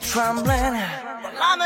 trembling. Well, I'm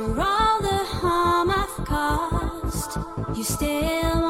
After all the harm I've caused, you still